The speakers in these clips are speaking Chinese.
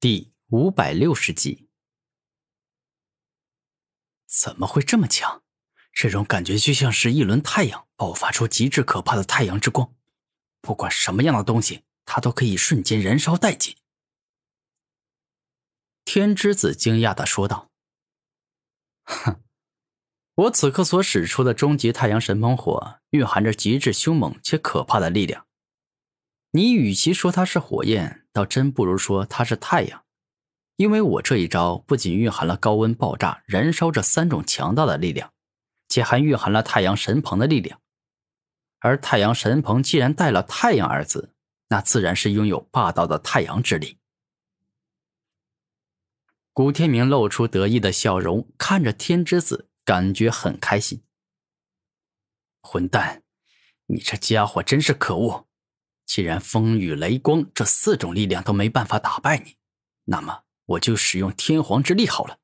第五百六十集，怎么会这么强？这种感觉就像是一轮太阳爆发出极致可怕的太阳之光，不管什么样的东西，它都可以瞬间燃烧殆尽。天之子惊讶的说道：“哼，我此刻所使出的终极太阳神猛火，蕴含着极致凶猛且可怕的力量。你与其说它是火焰。”倒真不如说它是太阳，因为我这一招不仅蕴含了高温爆炸、燃烧这三种强大的力量，且还蕴含了太阳神鹏的力量。而太阳神鹏既然带了“太阳”二字，那自然是拥有霸道的太阳之力。古天明露出得意的笑容，看着天之子，感觉很开心。混蛋，你这家伙真是可恶！既然风雨雷光这四种力量都没办法打败你，那么我就使用天皇之力好了。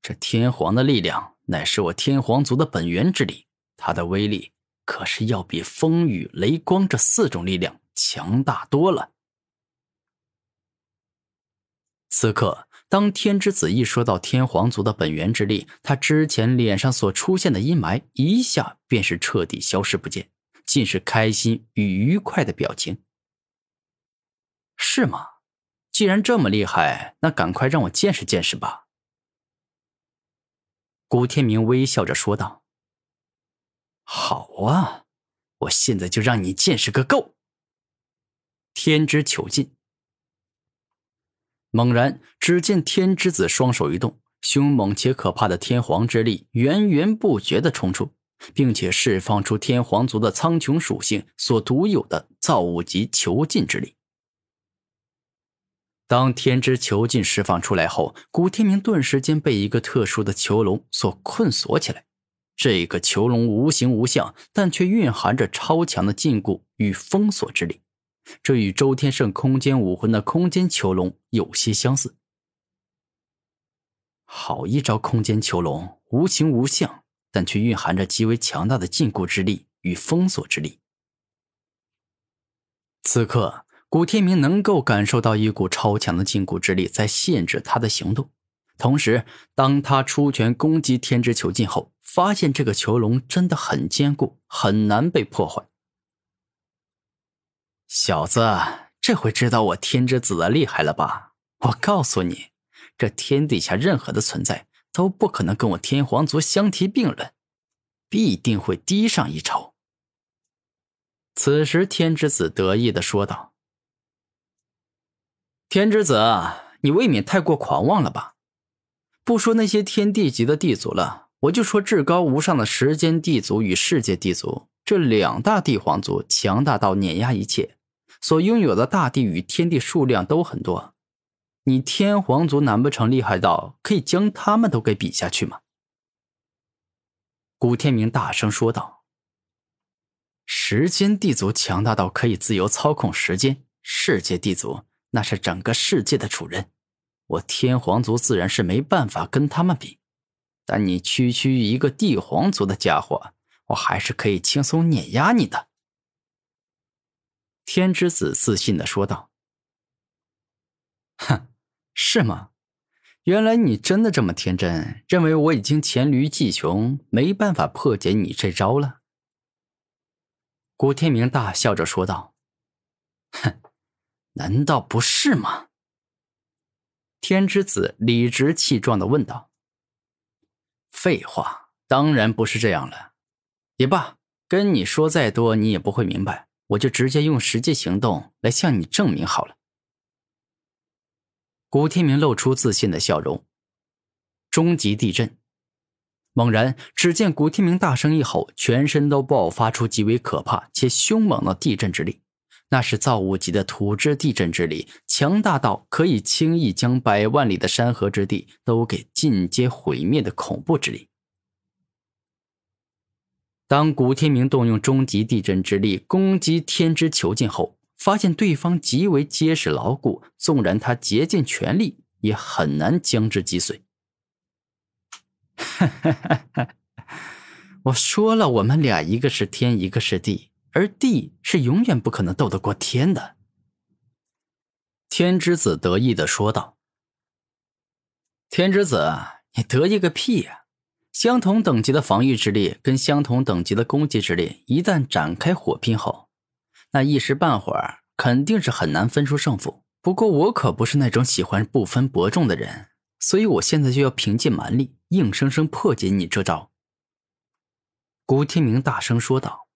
这天皇的力量乃是我天皇族的本源之力，它的威力可是要比风雨雷光这四种力量强大多了。此刻，当天之子一说到天皇族的本源之力，他之前脸上所出现的阴霾一下便是彻底消失不见。尽是开心与愉快的表情，是吗？既然这么厉害，那赶快让我见识见识吧。古天明微笑着说道：“好啊，我现在就让你见识个够。”天之囚禁。猛然，只见天之子双手一动，凶猛且可怕的天皇之力源源不绝的冲出。并且释放出天皇族的苍穹属性所独有的造物级囚禁之力。当天之囚禁释放出来后，古天明顿时间被一个特殊的囚笼所困锁起来。这个囚笼无形无相，但却蕴含着超强的禁锢与封锁之力。这与周天圣空间武魂的空间囚笼有些相似。好一招空间囚笼，无形无相。但却蕴含着极为强大的禁锢之力与封锁之力。此刻，古天明能够感受到一股超强的禁锢之力在限制他的行动。同时，当他出拳攻击天之囚禁后，发现这个囚笼真的很坚固，很难被破坏。小子，这回知道我天之子的厉害了吧？我告诉你，这天底下任何的存在。都不可能跟我天皇族相提并论，必定会低上一筹。此时，天之子得意的说道：“天之子，你未免太过狂妄了吧？不说那些天地级的地族了，我就说至高无上的时间地族与世界地族这两大帝皇族，强大到碾压一切，所拥有的大地与天地数量都很多。”你天皇族难不成厉害到可以将他们都给比下去吗？古天明大声说道：“时间地族强大到可以自由操控时间，世界地族那是整个世界的主人。我天皇族自然是没办法跟他们比，但你区区一个帝皇族的家伙，我还是可以轻松碾压你的。”天之子自信的说道：“。”是吗？原来你真的这么天真，认为我已经黔驴技穷，没办法破解你这招了？古天明大笑着说道：“哼，难道不是吗？”天之子理直气壮的问道：“废话，当然不是这样了。也罢，跟你说再多，你也不会明白。我就直接用实际行动来向你证明好了。”古天明露出自信的笑容。终极地震！猛然，只见古天明大声一吼，全身都爆发出极为可怕且凶猛的地震之力。那是造物级的土之地震之力，强大到可以轻易将百万里的山河之地都给尽皆毁灭的恐怖之力。当古天明动用终极地震之力攻击天之囚禁后，发现对方极为结实牢固，纵然他竭尽全力，也很难将之击碎。我说了，我们俩一个是天，一个是地，而地是永远不可能斗得过天的。天之子得意的说道：“天之子，你得意个屁呀！相同等级的防御之力跟相同等级的攻击之力，一旦展开火拼后，那一时半会儿肯定是很难分出胜负。不过我可不是那种喜欢不分伯仲的人，所以我现在就要凭借蛮力，硬生生破解你这招。”古天明大声说道：“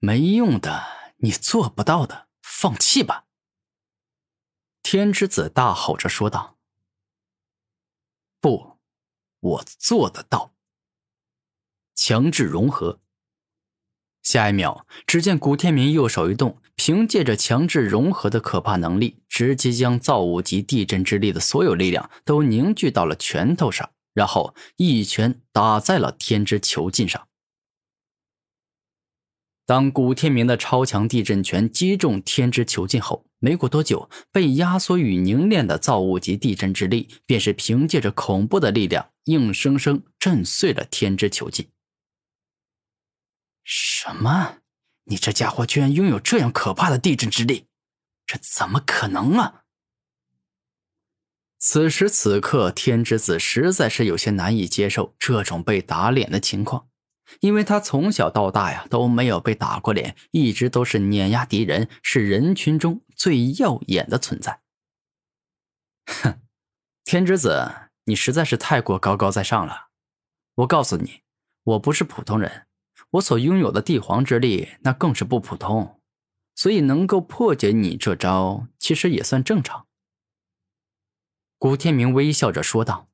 没用的，你做不到的，放弃吧。”天之子大吼着说道：“不，我做得到。”强制融合。下一秒，只见古天明右手一动，凭借着强制融合的可怕能力，直接将造物级地震之力的所有力量都凝聚到了拳头上。然后一拳打在了天之囚禁上。当古天明的超强地震拳击中天之囚禁后，没过多久，被压缩与凝练的造物级地震之力，便是凭借着恐怖的力量，硬生生震碎了天之囚禁。什么？你这家伙居然拥有这样可怕的地震之力？这怎么可能啊？此时此刻，天之子实在是有些难以接受这种被打脸的情况，因为他从小到大呀都没有被打过脸，一直都是碾压敌人，是人群中最耀眼的存在。哼，天之子，你实在是太过高高在上了。我告诉你，我不是普通人，我所拥有的帝皇之力那更是不普通，所以能够破解你这招，其实也算正常。古天明微笑着说道：“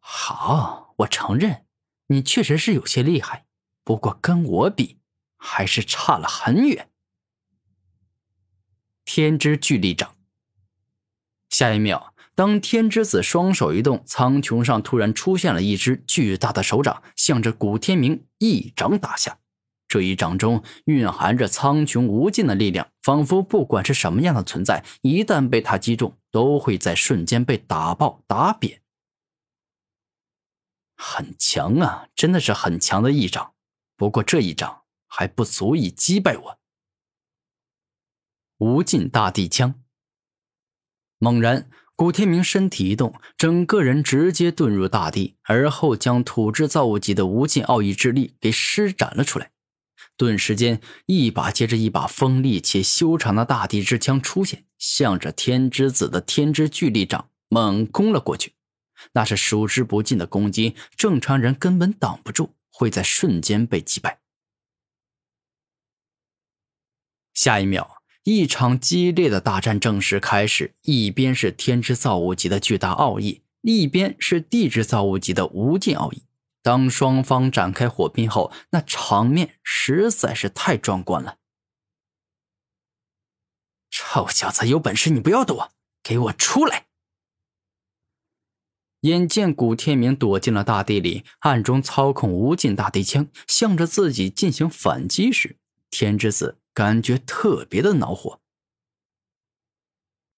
好，我承认，你确实是有些厉害，不过跟我比，还是差了很远。”天之巨力掌。下一秒，当天之子双手一动，苍穹上突然出现了一只巨大的手掌，向着古天明一掌打下。这一掌中蕴含着苍穹无尽的力量，仿佛不管是什么样的存在，一旦被他击中，都会在瞬间被打爆、打扁。很强啊，真的是很强的一掌。不过这一掌还不足以击败我。无尽大地枪。猛然，古天明身体一动，整个人直接遁入大地，而后将土制造物级的无尽奥义之力给施展了出来。顿时间，一把接着一把锋利且修长的大地之枪出现，向着天之子的天之巨力掌猛攻了过去。那是数之不尽的攻击，正常人根本挡不住，会在瞬间被击败。下一秒，一场激烈的大战正式开始。一边是天之造物级的巨大奥义，一边是地之造物级的无尽奥义。当双方展开火拼后，那场面实在是太壮观了。臭小子，有本事你不要躲，给我出来！眼见古天明躲进了大地里，暗中操控无尽大地枪，向着自己进行反击时，天之子感觉特别的恼火。